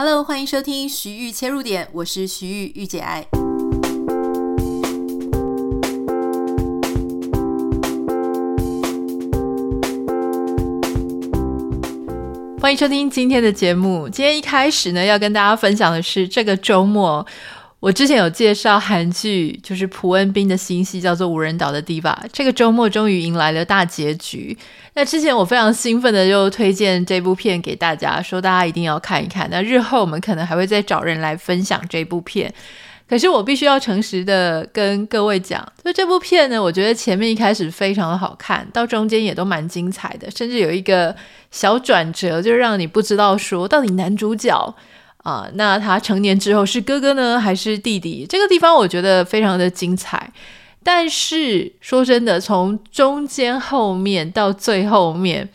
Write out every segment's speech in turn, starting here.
Hello，欢迎收听徐玉切入点，我是徐玉玉姐爱。欢迎收听今天的节目。今天一开始呢，要跟大家分享的是这个周末。我之前有介绍韩剧，就是朴恩斌的新戏，叫做《无人岛的 Diva》。这个周末终于迎来了大结局。那之前我非常兴奋的就推荐这部片给大家，说大家一定要看一看。那日后我们可能还会再找人来分享这部片。可是我必须要诚实的跟各位讲，就这部片呢，我觉得前面一开始非常的好看，到中间也都蛮精彩的，甚至有一个小转折，就让你不知道说到底男主角。啊，那他成年之后是哥哥呢，还是弟弟？这个地方我觉得非常的精彩。但是说真的，从中间后面到最后面，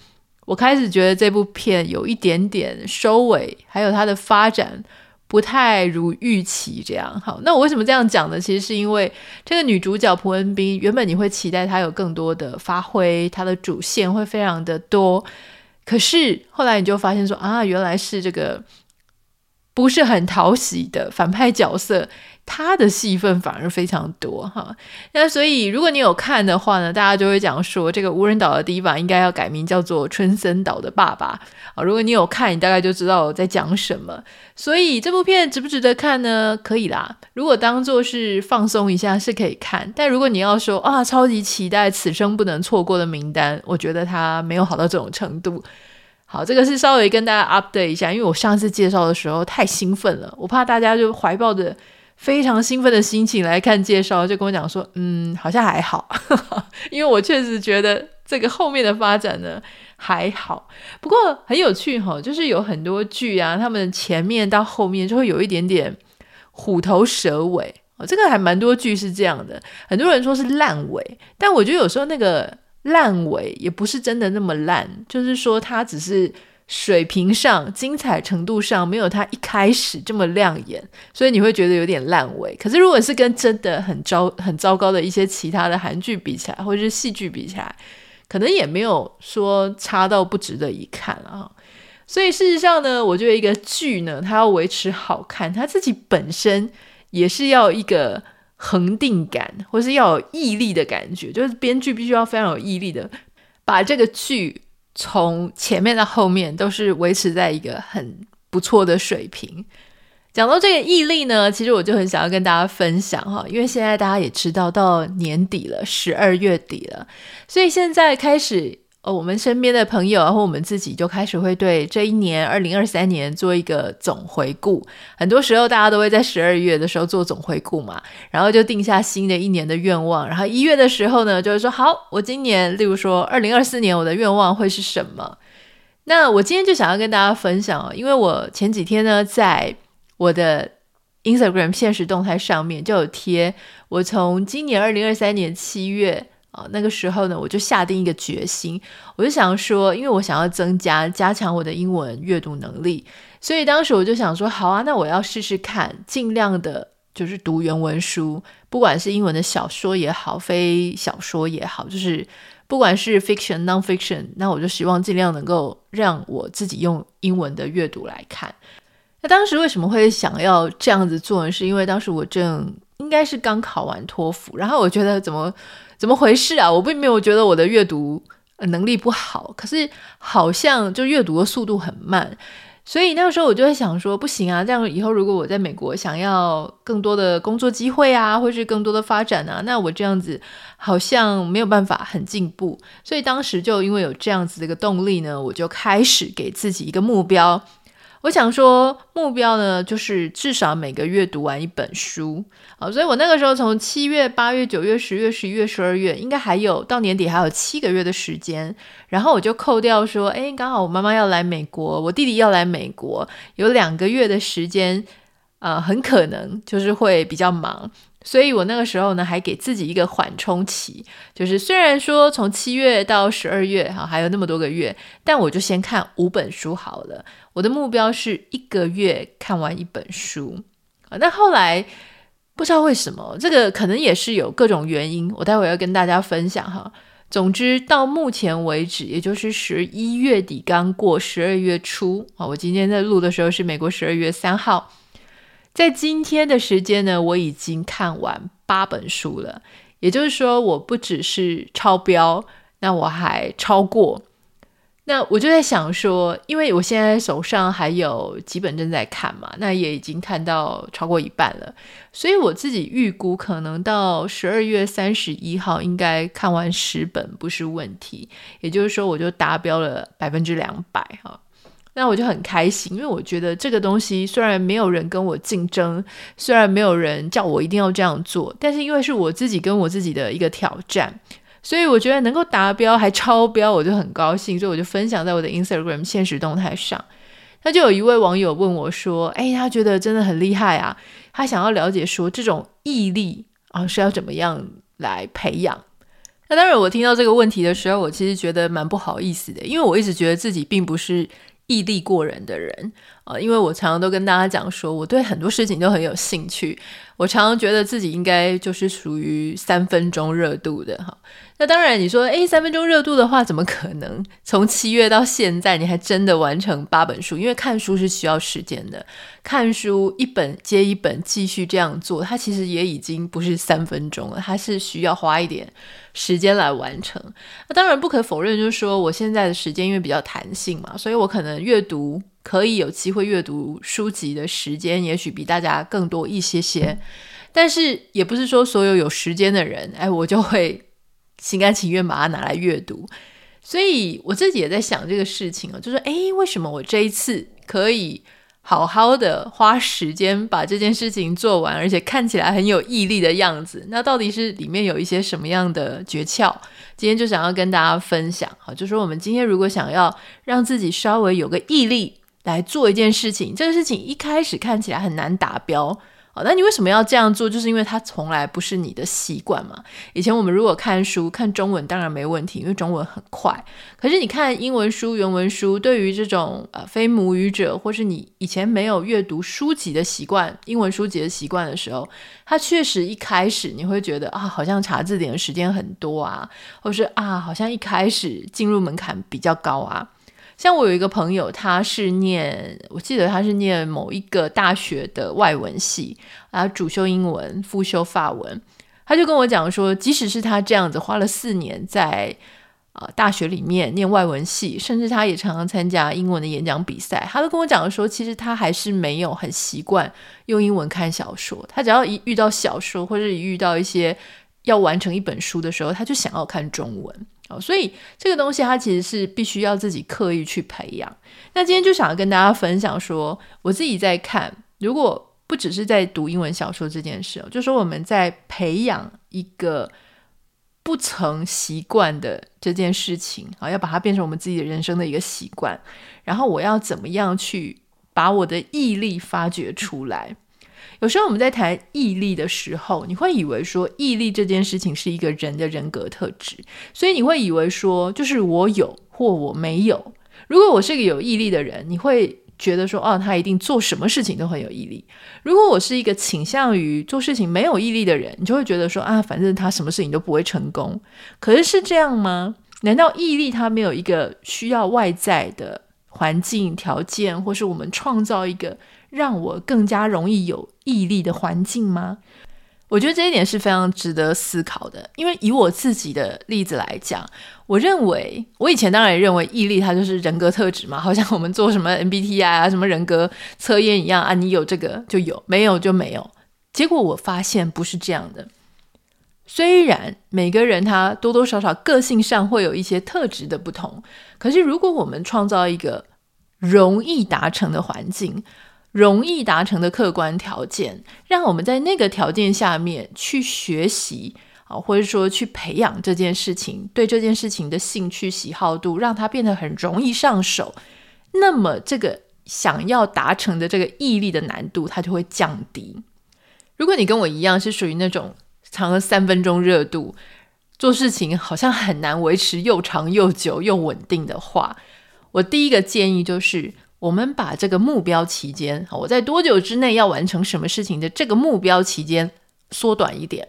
我开始觉得这部片有一点点收尾，还有它的发展不太如预期。这样好，那我为什么这样讲呢？其实是因为这个女主角蒲恩斌，原本你会期待她有更多的发挥，她的主线会非常的多。可是后来你就发现说啊，原来是这个。不是很讨喜的反派角色，他的戏份反而非常多哈。那所以如果你有看的话呢，大家就会讲说，这个无人岛的第一版应该要改名叫做春森岛的爸爸啊。如果你有看，你大概就知道我在讲什么。所以这部片值不值得看呢？可以啦，如果当做是放松一下是可以看。但如果你要说啊，超级期待此生不能错过的名单，我觉得它没有好到这种程度。好，这个是稍微跟大家 update 一下，因为我上次介绍的时候太兴奋了，我怕大家就怀抱着非常兴奋的心情来看介绍，就跟我讲说，嗯，好像还好，因为我确实觉得这个后面的发展呢还好，不过很有趣哈，就是有很多剧啊，他们前面到后面就会有一点点虎头蛇尾，这个还蛮多剧是这样的，很多人说是烂尾，但我觉得有时候那个。烂尾也不是真的那么烂，就是说它只是水平上、精彩程度上没有它一开始这么亮眼，所以你会觉得有点烂尾。可是如果是跟真的很糟、很糟糕的一些其他的韩剧比起来，或者是戏剧比起来，可能也没有说差到不值得一看啊。所以事实上呢，我觉得一个剧呢，它要维持好看，它自己本身也是要一个。恒定感，或是要有毅力的感觉，就是编剧必须要非常有毅力的，把这个剧从前面到后面都是维持在一个很不错的水平。讲到这个毅力呢，其实我就很想要跟大家分享哈，因为现在大家也知道到年底了，十二月底了，所以现在开始。哦，我们身边的朋友，然后我们自己就开始会对这一年二零二三年做一个总回顾。很多时候，大家都会在十二月的时候做总回顾嘛，然后就定下新的一年的愿望。然后一月的时候呢，就是说好，我今年，例如说二零二四年，我的愿望会是什么？那我今天就想要跟大家分享，因为我前几天呢，在我的 Instagram 现实动态上面就有贴，我从今年二零二三年七月。啊，那个时候呢，我就下定一个决心，我就想说，因为我想要增加、加强我的英文阅读能力，所以当时我就想说，好啊，那我要试试看，尽量的就是读原文书，不管是英文的小说也好，非小说也好，就是不管是 fiction、non-fiction，那我就希望尽量能够让我自己用英文的阅读来看。那当时为什么会想要这样子做呢？是因为当时我正应该是刚考完托福，然后我觉得怎么。怎么回事啊？我并没有觉得我的阅读能力不好，可是好像就阅读的速度很慢，所以那个时候我就会想说，不行啊，这样以后如果我在美国想要更多的工作机会啊，或是更多的发展啊，那我这样子好像没有办法很进步，所以当时就因为有这样子的一个动力呢，我就开始给自己一个目标。我想说，目标呢，就是至少每个月读完一本书。好，所以我那个时候从七月、八月、九月、十月、十一月、十二月，应该还有到年底还有七个月的时间。然后我就扣掉说，诶，刚好我妈妈要来美国，我弟弟要来美国，有两个月的时间，呃，很可能就是会比较忙。所以我那个时候呢，还给自己一个缓冲期，就是虽然说从七月到十二月哈，还有那么多个月，但我就先看五本书好了。我的目标是一个月看完一本书啊。那后来不知道为什么，这个可能也是有各种原因，我待会要跟大家分享哈。总之，到目前为止，也就是十一月底刚过十二月初啊，我今天在录的时候是美国十二月三号，在今天的时间呢，我已经看完八本书了。也就是说，我不只是超标，那我还超过。那我就在想说，因为我现在手上还有几本正在看嘛，那也已经看到超过一半了，所以我自己预估可能到十二月三十一号应该看完十本不是问题。也就是说，我就达标了百分之两百哈。那我就很开心，因为我觉得这个东西虽然没有人跟我竞争，虽然没有人叫我一定要这样做，但是因为是我自己跟我自己的一个挑战。所以我觉得能够达标还超标，我就很高兴，所以我就分享在我的 Instagram 现实动态上。那就有一位网友问我说：“哎，他觉得真的很厉害啊，他想要了解说这种毅力啊是要怎么样来培养。”那当然，我听到这个问题的时候，我其实觉得蛮不好意思的，因为我一直觉得自己并不是毅力过人的人啊，因为我常常都跟大家讲说，我对很多事情都很有兴趣。我常常觉得自己应该就是属于三分钟热度的哈。那当然，你说诶，三分钟热度的话，怎么可能从七月到现在你还真的完成八本书？因为看书是需要时间的，看书一本接一本继续这样做，它其实也已经不是三分钟了，它是需要花一点时间来完成。那当然不可否认，就是说我现在的时间因为比较弹性嘛，所以我可能阅读。可以有机会阅读书籍的时间，也许比大家更多一些些，但是也不是说所有有时间的人，哎，我就会心甘情愿把它拿来阅读。所以我自己也在想这个事情啊，就是哎，为什么我这一次可以好好的花时间把这件事情做完，而且看起来很有毅力的样子？那到底是里面有一些什么样的诀窍？今天就想要跟大家分享啊，就是说我们今天如果想要让自己稍微有个毅力。来做一件事情，这个事情一开始看起来很难达标，好，那你为什么要这样做？就是因为它从来不是你的习惯嘛。以前我们如果看书看中文，当然没问题，因为中文很快。可是你看英文书、原文书，对于这种呃非母语者，或是你以前没有阅读书籍的习惯、英文书籍的习惯的时候，它确实一开始你会觉得啊，好像查字典的时间很多啊，或是啊，好像一开始进入门槛比较高啊。像我有一个朋友，他是念，我记得他是念某一个大学的外文系，啊，主修英文，副修法文。他就跟我讲说，即使是他这样子花了四年在啊、大学里面念外文系，甚至他也常常参加英文的演讲比赛，他都跟我讲说，其实他还是没有很习惯用英文看小说。他只要一遇到小说，或者一遇到一些要完成一本书的时候，他就想要看中文。所以这个东西它其实是必须要自己刻意去培养。那今天就想要跟大家分享说，我自己在看，如果不只是在读英文小说这件事，就说我们在培养一个不曾习惯的这件事情啊，要把它变成我们自己的人生的一个习惯。然后我要怎么样去把我的毅力发掘出来？有时候我们在谈毅力的时候，你会以为说毅力这件事情是一个人的人格特质，所以你会以为说就是我有或我没有。如果我是一个有毅力的人，你会觉得说哦，他一定做什么事情都很有毅力。如果我是一个倾向于做事情没有毅力的人，你就会觉得说啊，反正他什么事情都不会成功。可是是这样吗？难道毅力它没有一个需要外在的环境条件，或是我们创造一个？让我更加容易有毅力的环境吗？我觉得这一点是非常值得思考的。因为以我自己的例子来讲，我认为我以前当然也认为毅力它就是人格特质嘛，好像我们做什么 MBTI 啊、什么人格测验一样啊，你有这个就有，没有就没有。结果我发现不是这样的。虽然每个人他多多少少个性上会有一些特质的不同，可是如果我们创造一个容易达成的环境，容易达成的客观条件，让我们在那个条件下面去学习啊，或者说去培养这件事情，对这件事情的兴趣喜好度，让它变得很容易上手。那么，这个想要达成的这个毅力的难度，它就会降低。如果你跟我一样是属于那种长了三分钟热度，做事情好像很难维持又长又久又稳定的话，我第一个建议就是。我们把这个目标期间，我在多久之内要完成什么事情的这个目标期间缩短一点。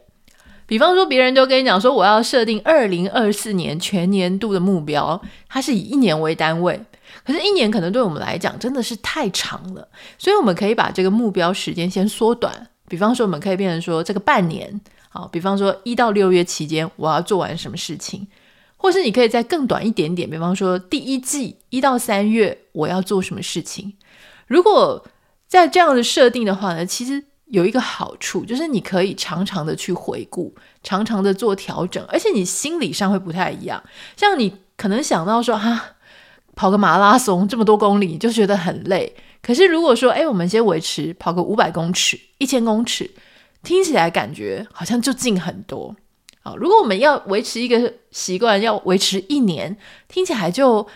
比方说，别人都跟你讲说，我要设定二零二四年全年度的目标，它是以一年为单位。可是，一年可能对我们来讲真的是太长了，所以我们可以把这个目标时间先缩短。比方说，我们可以变成说，这个半年，好，比方说一到六月期间，我要做完什么事情，或是你可以再更短一点点，比方说第一季一到三月，我要做什么事情。如果在这样的设定的话呢，其实。有一个好处，就是你可以常常的去回顾，常常的做调整，而且你心理上会不太一样。像你可能想到说，哈、啊，跑个马拉松这么多公里就觉得很累。可是如果说，哎，我们先维持跑个五百公尺、一千公尺，听起来感觉好像就近很多。啊，如果我们要维持一个习惯，要维持一年，听起来就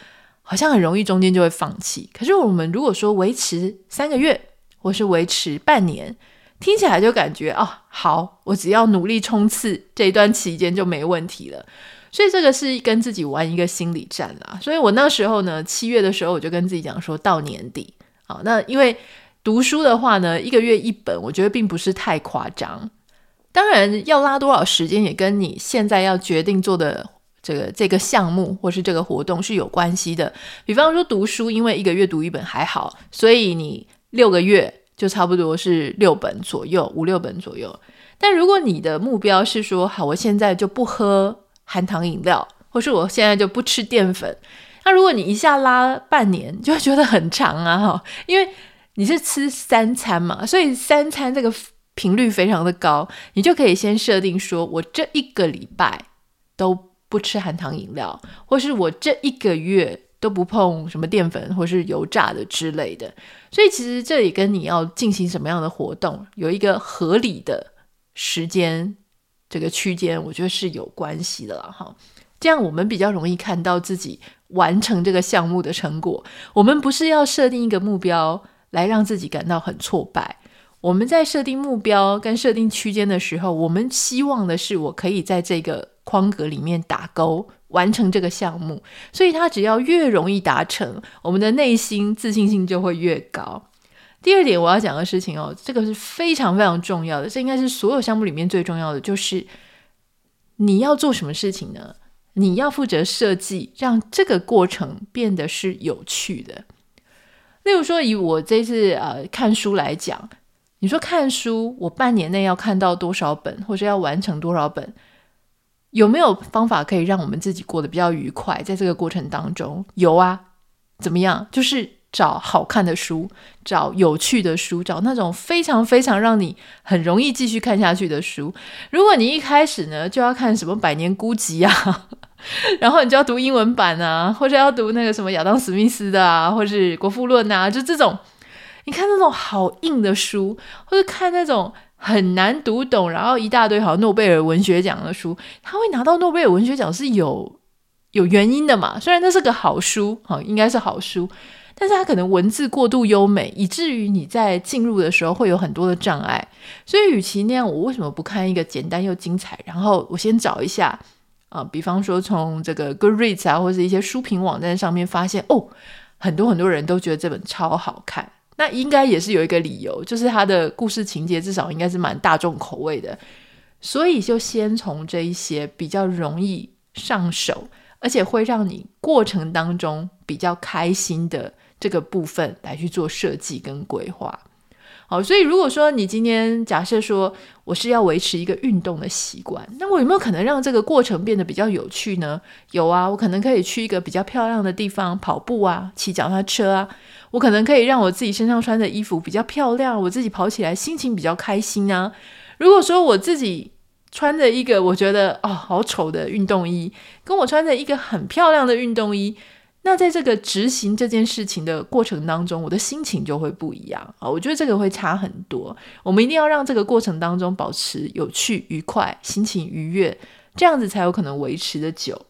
好像很容易，中间就会放弃。可是我们如果说维持三个月，或是维持半年，听起来就感觉哦，好，我只要努力冲刺这一段期间就没问题了。所以这个是跟自己玩一个心理战啦。所以我那时候呢，七月的时候我就跟自己讲说，到年底，好，那因为读书的话呢，一个月一本，我觉得并不是太夸张。当然，要拉多少时间也跟你现在要决定做的这个这个项目或是这个活动是有关系的。比方说读书，因为一个月读一本还好，所以你六个月。就差不多是六本左右，五六本左右。但如果你的目标是说，好，我现在就不喝含糖饮料，或是我现在就不吃淀粉，那如果你一下拉半年，就会觉得很长啊，哈，因为你是吃三餐嘛，所以三餐这个频率非常的高，你就可以先设定说，我这一个礼拜都不吃含糖饮料，或是我这一个月。都不碰什么淀粉或是油炸的之类的，所以其实这里跟你要进行什么样的活动有一个合理的时间这个区间，我觉得是有关系的了哈。这样我们比较容易看到自己完成这个项目的成果。我们不是要设定一个目标来让自己感到很挫败。我们在设定目标跟设定区间的时候，我们希望的是我可以在这个框格里面打勾。完成这个项目，所以它只要越容易达成，我们的内心自信心就会越高。第二点我要讲的事情哦，这个是非常非常重要的，这应该是所有项目里面最重要的，就是你要做什么事情呢？你要负责设计，让这个过程变得是有趣的。例如说，以我这次呃看书来讲，你说看书，我半年内要看到多少本，或者要完成多少本？有没有方法可以让我们自己过得比较愉快？在这个过程当中，有啊，怎么样？就是找好看的书，找有趣的书，找那种非常非常让你很容易继续看下去的书。如果你一开始呢就要看什么《百年孤寂》啊，然后你就要读英文版啊，或者要读那个什么亚当·史密斯的啊，或是《国富论》啊，就这种，你看那种好硬的书，或者看那种。很难读懂，然后一大堆好诺贝尔文学奖的书，他会拿到诺贝尔文学奖是有有原因的嘛？虽然那是个好书，哈，应该是好书，但是他可能文字过度优美，以至于你在进入的时候会有很多的障碍。所以，与其那样，我为什么不看一个简单又精彩？然后我先找一下啊，比方说从这个 Goodreads 啊，或者一些书评网站上面发现，哦，很多很多人都觉得这本超好看。那应该也是有一个理由，就是他的故事情节至少应该是蛮大众口味的，所以就先从这一些比较容易上手，而且会让你过程当中比较开心的这个部分来去做设计跟规划。好，所以如果说你今天假设说我是要维持一个运动的习惯，那我有没有可能让这个过程变得比较有趣呢？有啊，我可能可以去一个比较漂亮的地方跑步啊，骑脚踏车啊，我可能可以让我自己身上穿的衣服比较漂亮，我自己跑起来心情比较开心啊。如果说我自己穿着一个我觉得哦好丑的运动衣，跟我穿着一个很漂亮的运动衣。那在这个执行这件事情的过程当中，我的心情就会不一样啊！我觉得这个会差很多。我们一定要让这个过程当中保持有趣、愉快、心情愉悦，这样子才有可能维持的久。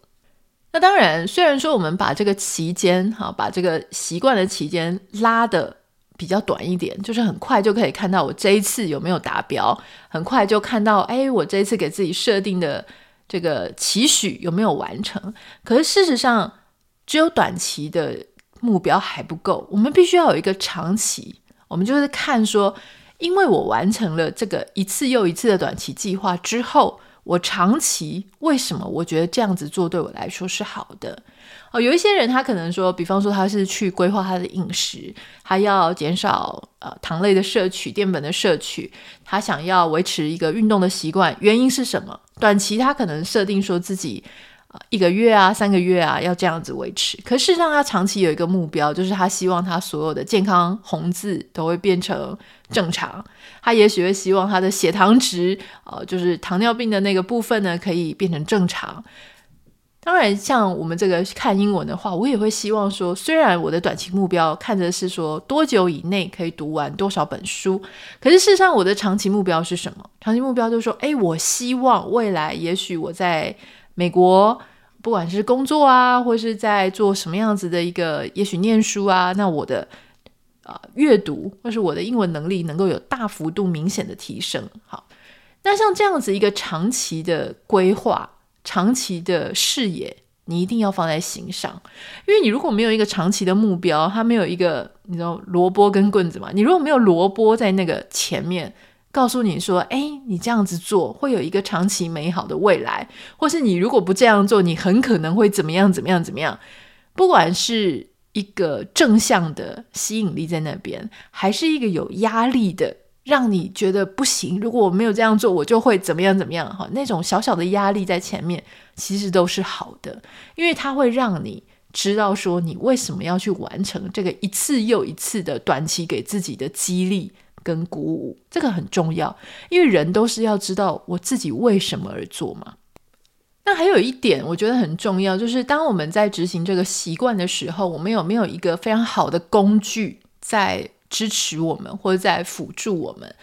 那当然，虽然说我们把这个期间哈，把这个习惯的期间拉的比较短一点，就是很快就可以看到我这一次有没有达标，很快就看到哎，我这一次给自己设定的这个期许有没有完成。可是事实上，只有短期的目标还不够，我们必须要有一个长期。我们就是看说，因为我完成了这个一次又一次的短期计划之后，我长期为什么我觉得这样子做对我来说是好的？哦，有一些人他可能说，比方说他是去规划他的饮食，他要减少呃糖类的摄取、淀粉的摄取，他想要维持一个运动的习惯，原因是什么？短期他可能设定说自己。一个月啊，三个月啊，要这样子维持。可事实上，他长期有一个目标，就是他希望他所有的健康红字都会变成正常。他也许会希望他的血糖值，呃，就是糖尿病的那个部分呢，可以变成正常。当然，像我们这个看英文的话，我也会希望说，虽然我的短期目标看着是说多久以内可以读完多少本书，可是事实上，我的长期目标是什么？长期目标就是说，哎，我希望未来，也许我在美国，不管是工作啊，或是在做什么样子的一个，也许念书啊，那我的啊、呃、阅读或是我的英文能力能够有大幅度明显的提升。好，那像这样子一个长期的规划、长期的视野，你一定要放在心上，因为你如果没有一个长期的目标，它没有一个你知道萝卜跟棍子嘛，你如果没有萝卜在那个前面。告诉你说，哎，你这样子做会有一个长期美好的未来，或是你如果不这样做，你很可能会怎么样怎么样怎么样。不管是一个正向的吸引力在那边，还是一个有压力的，让你觉得不行，如果我没有这样做，我就会怎么样怎么样。哈，那种小小的压力在前面，其实都是好的，因为它会让你知道说你为什么要去完成这个一次又一次的短期给自己的激励。跟鼓舞，这个很重要，因为人都是要知道我自己为什么而做嘛。那还有一点，我觉得很重要，就是当我们在执行这个习惯的时候，我们有没有一个非常好的工具在支持我们，或者在辅助我们？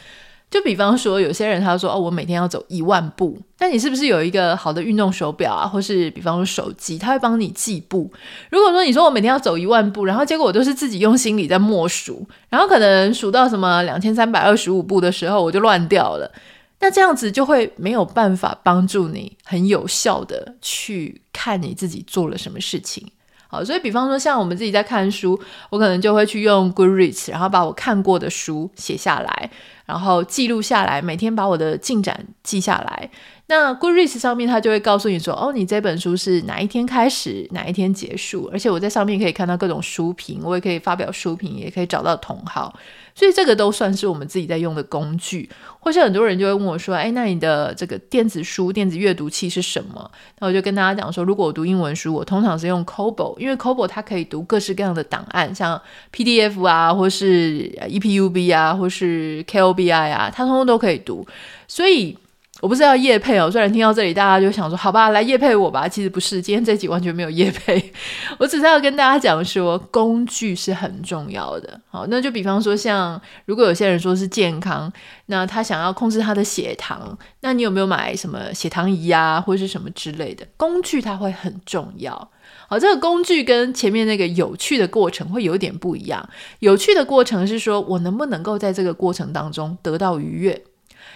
就比方说，有些人他说：“哦，我每天要走一万步。”那你是不是有一个好的运动手表啊，或是比方说手机，它会帮你计步？如果说你说我每天要走一万步，然后结果我都是自己用心里在默数，然后可能数到什么两千三百二十五步的时候，我就乱掉了。那这样子就会没有办法帮助你很有效的去看你自己做了什么事情。好，所以比方说像我们自己在看书，我可能就会去用 Goodreads，然后把我看过的书写下来。然后记录下来，每天把我的进展记下来。那 Goodreads 上面，它就会告诉你说：“哦，你这本书是哪一天开始，哪一天结束。”而且我在上面可以看到各种书评，我也可以发表书评，也可以找到同好。所以这个都算是我们自己在用的工具。或是很多人就会问我说：“哎，那你的这个电子书、电子阅读器是什么？”那我就跟大家讲说：“如果我读英文书，我通常是用 Kobo，因为 Kobo 它可以读各式各样的档案，像 PDF 啊，或是 EPUB 啊，或是 KO bi 啊，它通通都可以读。所以。”我不是要叶配哦，虽然听到这里大家就想说，好吧，来叶配我吧。其实不是，今天这集完全没有叶配，我只是要跟大家讲说，工具是很重要的。好，那就比方说，像如果有些人说是健康，那他想要控制他的血糖，那你有没有买什么血糖仪啊，或者是什么之类的工具？它会很重要。好，这个工具跟前面那个有趣的过程会有点不一样。有趣的过程是说我能不能够在这个过程当中得到愉悦。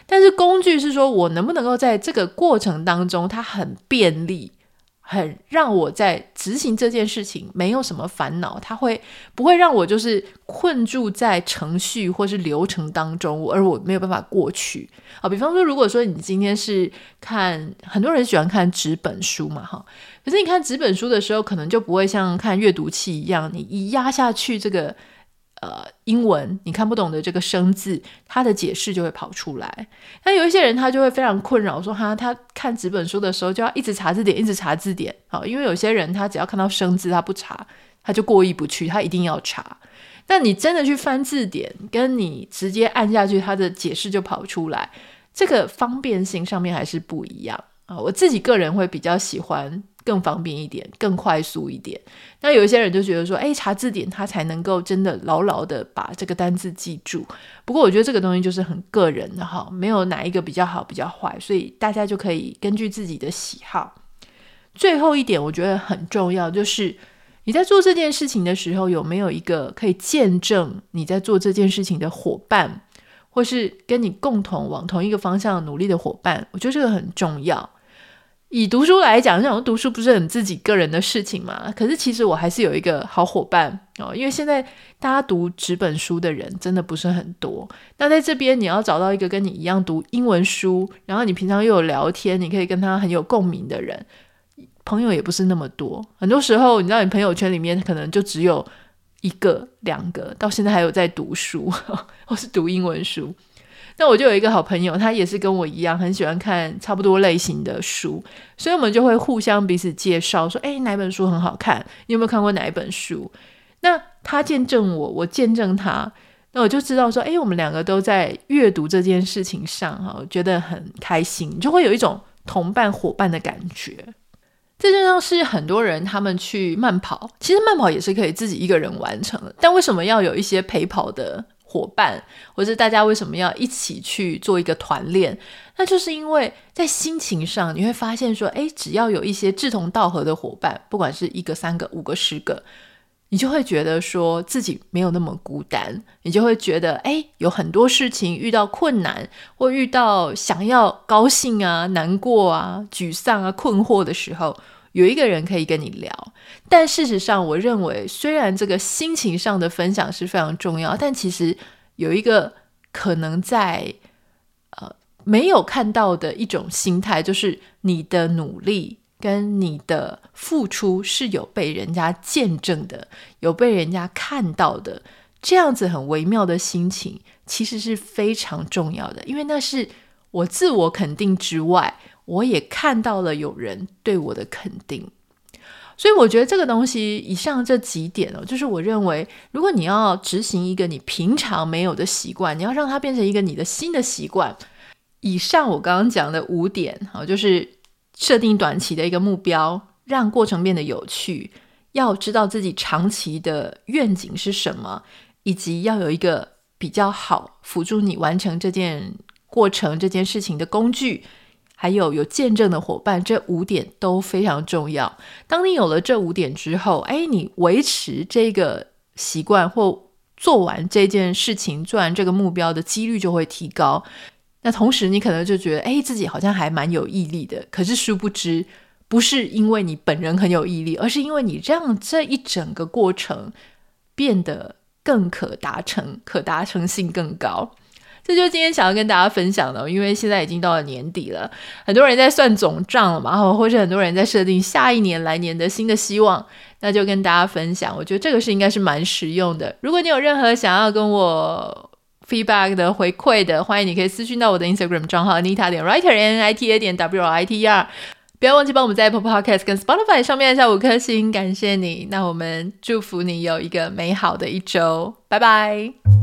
但是工具是说，我能不能够在这个过程当中，它很便利，很让我在执行这件事情没有什么烦恼，它会不会让我就是困住在程序或是流程当中，而我没有办法过去啊？比方说，如果说你今天是看很多人喜欢看纸本书嘛，哈，可是你看纸本书的时候，可能就不会像看阅读器一样，你一压下去这个。呃，英文你看不懂的这个生字，它的解释就会跑出来。那有一些人他就会非常困扰，说哈，他看纸本书的时候就要一直查字典，一直查字典。好，因为有些人他只要看到生字，他不查，他就过意不去，他一定要查。但你真的去翻字典，跟你直接按下去，它的解释就跑出来，这个方便性上面还是不一样啊。我自己个人会比较喜欢。更方便一点，更快速一点。那有一些人就觉得说，哎，查字典他才能够真的牢牢的把这个单字记住。不过我觉得这个东西就是很个人的哈，没有哪一个比较好，比较坏，所以大家就可以根据自己的喜好。最后一点，我觉得很重要，就是你在做这件事情的时候，有没有一个可以见证你在做这件事情的伙伴，或是跟你共同往同一个方向努力的伙伴？我觉得这个很重要。以读书来讲，这种读书不是很自己个人的事情嘛？可是其实我还是有一个好伙伴哦，因为现在大家读纸本书的人真的不是很多。那在这边你要找到一个跟你一样读英文书，然后你平常又有聊天，你可以跟他很有共鸣的人，朋友也不是那么多。很多时候，你知道，你朋友圈里面可能就只有一个、两个，到现在还有在读书，或是读英文书。那我就有一个好朋友，他也是跟我一样很喜欢看差不多类型的书，所以我们就会互相彼此介绍，说：“诶，哪本书很好看？你有没有看过哪一本书？”那他见证我，我见证他，那我就知道说：“诶，我们两个都在阅读这件事情上，哈，我觉得很开心，就会有一种同伴伙伴的感觉。”这就像是很多人他们去慢跑，其实慢跑也是可以自己一个人完成的，但为什么要有一些陪跑的？伙伴，或是大家为什么要一起去做一个团练？那就是因为在心情上，你会发现说，诶，只要有一些志同道合的伙伴，不管是一个、三个、五个、十个，你就会觉得说自己没有那么孤单，你就会觉得，诶，有很多事情遇到困难，或遇到想要高兴啊、难过啊、沮丧啊、困惑的时候。有一个人可以跟你聊，但事实上，我认为虽然这个心情上的分享是非常重要，但其实有一个可能在呃没有看到的一种心态，就是你的努力跟你的付出是有被人家见证的，有被人家看到的，这样子很微妙的心情，其实是非常重要的，因为那是我自我肯定之外。我也看到了有人对我的肯定，所以我觉得这个东西以上这几点哦，就是我认为，如果你要执行一个你平常没有的习惯，你要让它变成一个你的新的习惯。以上我刚刚讲的五点，好，就是设定短期的一个目标，让过程变得有趣，要知道自己长期的愿景是什么，以及要有一个比较好辅助你完成这件过程这件事情的工具。还有有见证的伙伴，这五点都非常重要。当你有了这五点之后，哎，你维持这个习惯或做完这件事情、做完这个目标的几率就会提高。那同时，你可能就觉得，哎，自己好像还蛮有毅力的。可是殊不知，不是因为你本人很有毅力，而是因为你让这一整个过程变得更可达成，可达成性更高。这就是今天想要跟大家分享的，因为现在已经到了年底了，很多人在算总账了嘛，或者很多人在设定下一年来年的新的希望，那就跟大家分享。我觉得这个是应该是蛮实用的。如果你有任何想要跟我 feedback 的回馈的，欢迎你可以私讯到我的 Instagram 账号 Nita 点 Writer N I T A 点 W R I T E R，不要忘记帮我们在 Apple Podcast 跟 Spotify 上面按下五颗星，感谢你。那我们祝福你有一个美好的一周，拜拜。